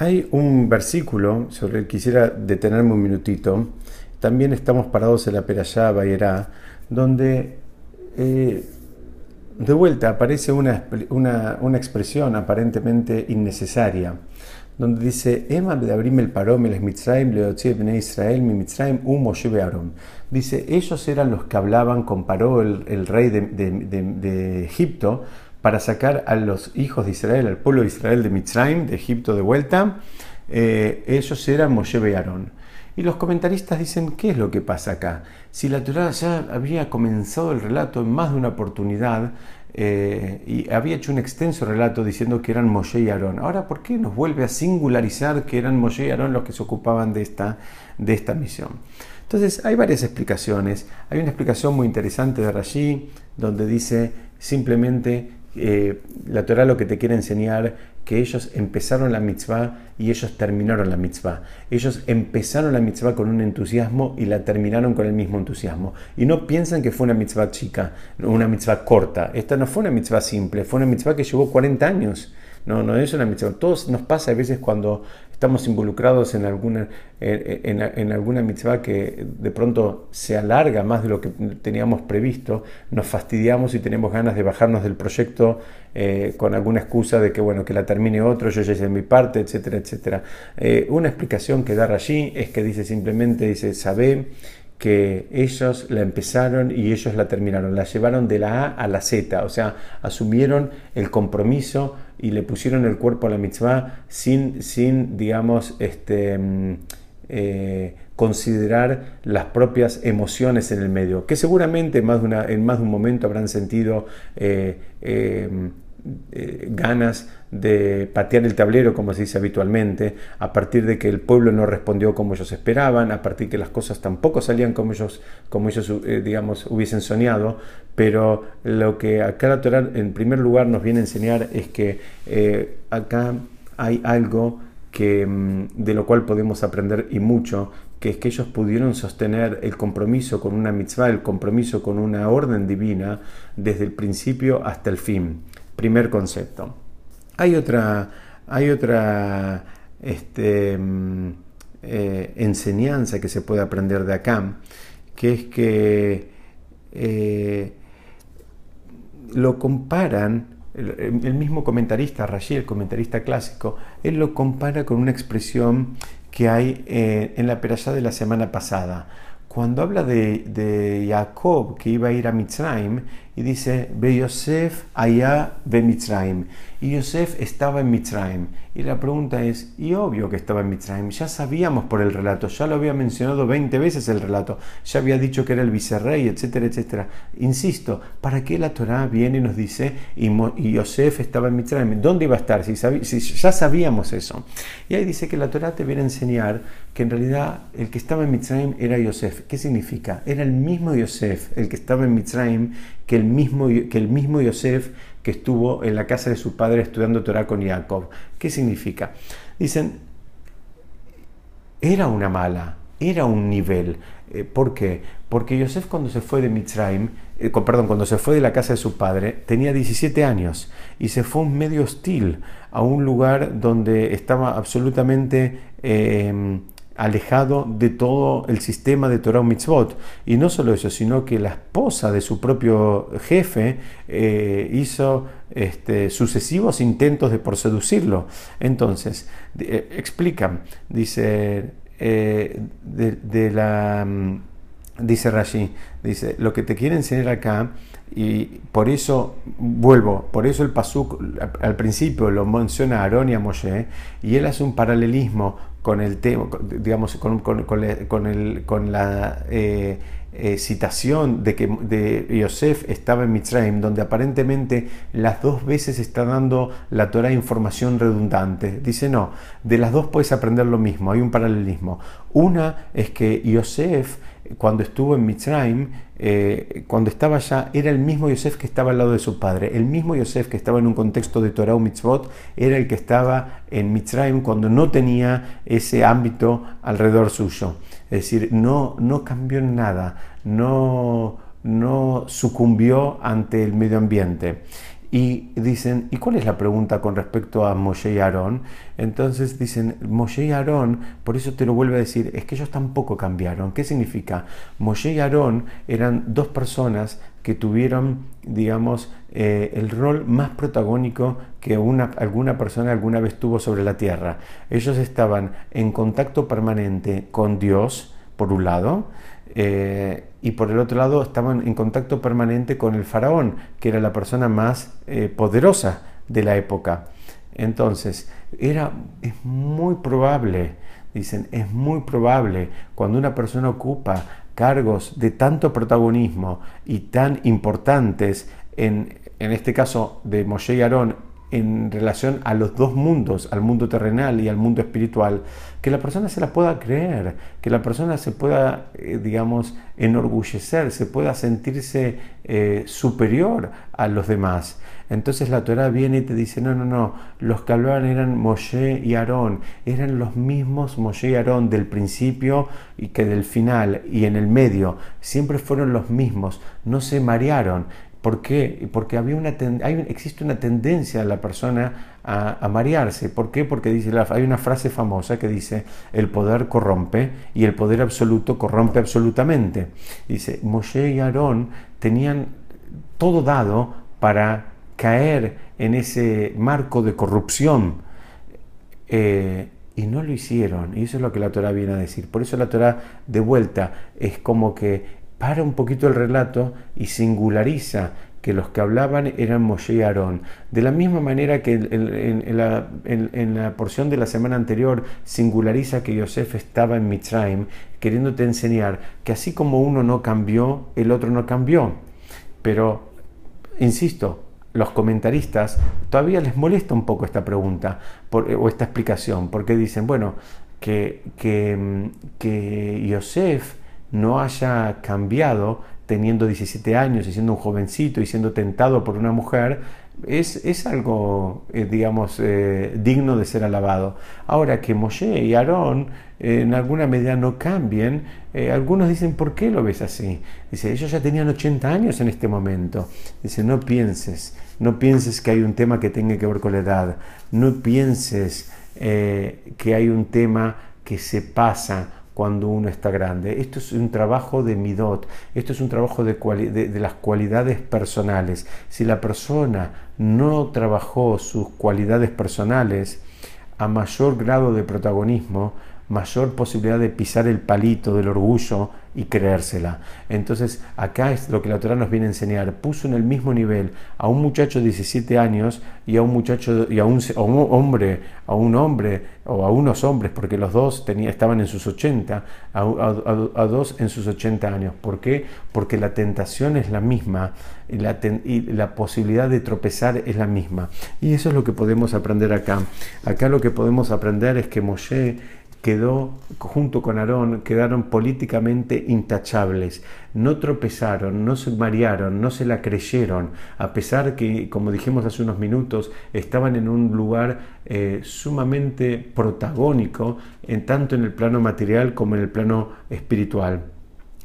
Hay un versículo sobre el que quisiera detenerme un minutito. También estamos parados en la Perashá Bayerá, donde eh, de vuelta aparece una, una, expresión aparentemente innecesaria, donde dice, Ema de abrim el el Israel mi Dice, ellos eran los que hablaban con Paró, el, rey de, de Egipto, para sacar a los hijos de Israel, al pueblo de Israel de Mitzrayim, de Egipto de vuelta, eh, ellos eran Moshe y Aarón. Y los comentaristas dicen, ¿qué es lo que pasa acá? Si la Torah ya había comenzado el relato en más de una oportunidad eh, y había hecho un extenso relato diciendo que eran Moshe y Aarón, ahora ¿por qué nos vuelve a singularizar que eran Moshe y Aarón los que se ocupaban de esta, de esta misión? Entonces hay varias explicaciones. Hay una explicación muy interesante de Rashi donde dice simplemente eh, la Torah lo que te quiere enseñar que ellos empezaron la mitzvah y ellos terminaron la mitzvah. Ellos empezaron la mitzvah con un entusiasmo y la terminaron con el mismo entusiasmo. Y no piensan que fue una mitzvah chica, una mitzvah corta. Esta no fue una mitzvah simple, fue una mitzvah que llevó 40 años. No, no es una mitzvah. Todos nos pasa a veces cuando estamos involucrados en alguna, en, alguna mitzvah que de pronto se alarga más de lo que teníamos previsto, nos fastidiamos y tenemos ganas de bajarnos del proyecto eh, con alguna excusa de que, bueno, que la termine otro, yo ya hice mi parte, etcétera, etcétera. Eh, una explicación que da allí es que dice simplemente, dice, sabe que ellos la empezaron y ellos la terminaron, la llevaron de la A a la Z, o sea, asumieron el compromiso y le pusieron el cuerpo a la mitzvah sin, sin digamos, este, mm, eh, considerar las propias emociones en el medio, que seguramente en más de un momento habrán sentido eh, eh, eh, ganas de patear el tablero, como se dice habitualmente, a partir de que el pueblo no respondió como ellos esperaban, a partir de que las cosas tampoco salían como ellos, como ellos eh, digamos, hubiesen soñado, pero lo que acá la Torah en primer lugar nos viene a enseñar es que eh, acá hay algo que, mm, de lo cual podemos aprender y mucho, que es que ellos pudieron sostener el compromiso con una mitzvah, el compromiso con una orden divina, desde el principio hasta el fin. Primer concepto. Hay otra, hay otra este, mm, eh, enseñanza que se puede aprender de acá, que es que eh, lo comparan, el, mismo comentarista, Rashi, el comentarista clásico, él lo compara con una expresión que hay eh, en la perashá de la semana pasada. Cuando habla de, de Jacob que iba a ir a Mitzrayim, y dice, Be Yosef allá ve Mitzrayim. Y Yosef estaba en Mitzrayim. Y la pregunta es, y obvio que estaba en Mitzrayim, ya sabíamos por el relato, ya lo había mencionado 20 veces el relato, ya había dicho que era el vicerrey, etcétera, etcétera. Insisto, ¿para qué la Torah viene y nos dice, y, Yosef estaba en Mitzrayim? ¿Dónde iba a estar? Si, si, ya sabíamos eso. Y ahí dice que la Torah te viene a enseñar que en realidad el que estaba en Mitzrayim era Yosef. ¿Qué significa? Era el mismo Yosef, el que estaba en Mitzrayim, que el mismo, que el mismo Yosef que estuvo en la casa de su padre estudiando Torah con Jacob. ¿Qué significa? Dicen, era una mala, era un nivel. Eh, ¿Por qué? Porque Yosef cuando se fue de Mitzrayim, eh, perdón, cuando se fue de la casa de su padre, tenía 17 años y se fue un medio hostil, a un lugar donde estaba absolutamente eh, alejado de todo el sistema de Torah Mitzvot. Y no solo eso, sino que la esposa de su propio jefe eh, hizo este, sucesivos intentos de por seducirlo. Entonces, eh, explican, dice, eh, de, la, mm, dice Rashi, dice, lo que te quiere enseñar acá y por eso, vuelvo, por eso el Pasuk al principio lo menciona a Aarón y a Moshe, y él hace un paralelismo con el tema, digamos, con, con, con, con la eh, eh, citación de que de Yosef estaba en Mitzrayim, donde aparentemente las dos veces está dando la Torah información redundante. Dice, no, de las dos puedes aprender lo mismo, hay un paralelismo. Una es que Yosef, cuando estuvo en Mitzrayim, eh, cuando estaba allá, era el mismo Yosef que estaba al lado de su padre. El mismo Yosef que estaba en un contexto de Torah o Mitzvot era el que estaba en Mitzrayim cuando no tenía ese ámbito alrededor suyo. Es decir, no, no cambió nada, no, no sucumbió ante el medio ambiente. Y dicen, ¿y cuál es la pregunta con respecto a Moshe y Aarón? Entonces dicen, Moshe y Aarón, por eso te lo vuelvo a decir, es que ellos tampoco cambiaron. ¿Qué significa? Moshe y Aarón eran dos personas que tuvieron, digamos, eh, el rol más protagónico que una, alguna persona alguna vez tuvo sobre la tierra. Ellos estaban en contacto permanente con Dios, por un lado, eh, y por el otro lado estaban en contacto permanente con el faraón, que era la persona más eh, poderosa de la época. Entonces, era, es muy probable, dicen, es muy probable cuando una persona ocupa cargos de tanto protagonismo y tan importantes, en, en este caso de Moshe y Aarón, en relación a los dos mundos, al mundo terrenal y al mundo espiritual, que la persona se la pueda creer, que la persona se pueda, eh, digamos, enorgullecer, se pueda sentirse eh, superior a los demás. Entonces la Torah viene y te dice, no, no, no, los que hablaban eran Moshe y Aarón, eran los mismos Moshe y Aarón del principio y que del final y en el medio, siempre fueron los mismos, no se marearon. ¿Por qué? Porque había una existe una tendencia a la persona a, marearse. ¿Por qué? Porque dice, hay una frase famosa que dice, el poder corrompe y el poder absoluto corrompe absolutamente. Dice, Moshe y Aarón tenían todo dado para caer en ese marco de corrupción. Eh, y no lo hicieron. Y eso es lo que la Torah viene a decir. Por eso la Torah de vuelta es como que para un poquito el relato y singulariza que los que hablaban eran Moshe y Aarón. De la misma manera que en, la, porción de la semana anterior singulariza que Yosef estaba en Mitzrayim, queriéndote enseñar que así como uno no cambió, el otro no cambió. Pero, insisto, los comentaristas todavía les molesta un poco esta pregunta o esta explicación, porque dicen, bueno, que, que, que Yosef no haya cambiado teniendo 17 años y siendo un jovencito y siendo tentado por una mujer, es, algo, eh, digamos, eh, digno de ser alabado. Ahora que Moshe y Aarón eh, en alguna medida no cambien, algunos dicen, ¿por qué lo ves así? Dice, ellos ya tenían 80 años en este momento. Dice, no pienses, no pienses que hay un tema que tenga que ver con la edad, no pienses que hay un tema que se pasa cuando uno está grande. Esto es un trabajo de midot, esto es un trabajo de, de, las cualidades personales. Si la persona no trabajó sus cualidades personales a mayor grado de protagonismo, mayor posibilidad de pisar el palito del orgullo y creérsela. Entonces, acá es lo que la Torah nos viene a enseñar. Puso en el mismo nivel a un muchacho de 17 años y a un muchacho y a un, hombre, a un hombre o a unos hombres, porque los dos tenía, estaban en sus 80, a, dos en sus 80 años. ¿Por qué? Porque la tentación es la misma y la, y la posibilidad de tropezar es la misma. Y eso es lo que podemos aprender acá. Acá lo que podemos aprender es que Moshe quedó, junto con Aarón, quedaron políticamente intachables. No tropezaron, no se marearon, no se la creyeron, a pesar que, como dijimos hace unos minutos, estaban en un lugar eh, sumamente protagónico, en, tanto en el plano material como en el plano espiritual.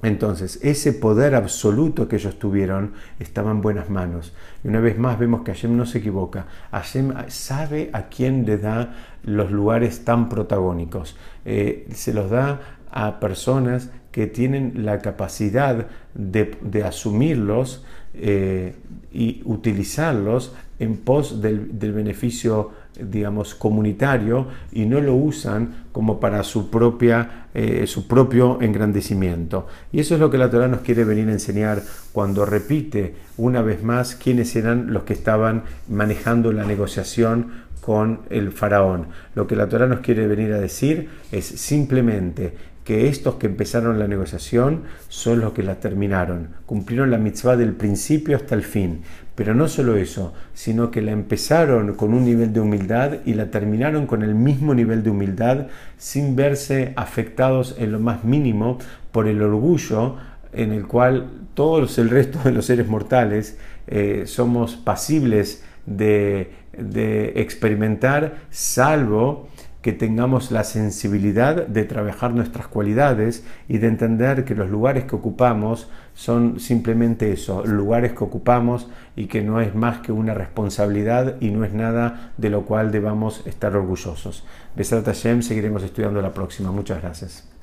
Entonces, ese poder absoluto que ellos tuvieron estaba en buenas manos. Y una vez más vemos que Hashem no se equivoca. Hashem sabe a quién le da los lugares tan protagónicos. Eh, se los da a personas que tienen la capacidad de, asumirlos eh, y utilizarlos en pos del, del beneficio digamos, comunitario y no lo usan como para su, propia, eh, su propio engrandecimiento. Y eso es lo que la Torah nos quiere venir a enseñar cuando repite una vez más quiénes eran los que estaban manejando la negociación con el faraón. Lo que la Torah nos quiere venir a decir es simplemente que estos que empezaron la negociación son los que la terminaron, cumplieron la mitzvah del principio hasta el fin. Pero no solo eso, sino que la empezaron con un nivel de humildad y la terminaron con el mismo nivel de humildad sin verse afectados en lo más mínimo por el orgullo en el cual todos el resto de los seres mortales eh, somos pasibles de, de experimentar, salvo que tengamos la sensibilidad de trabajar nuestras cualidades y de entender que los lugares que ocupamos son simplemente eso, lugares que ocupamos y que no es más que una responsabilidad y no es nada de lo cual debamos estar orgullosos. Besat Hashem, seguiremos estudiando la próxima. Muchas gracias.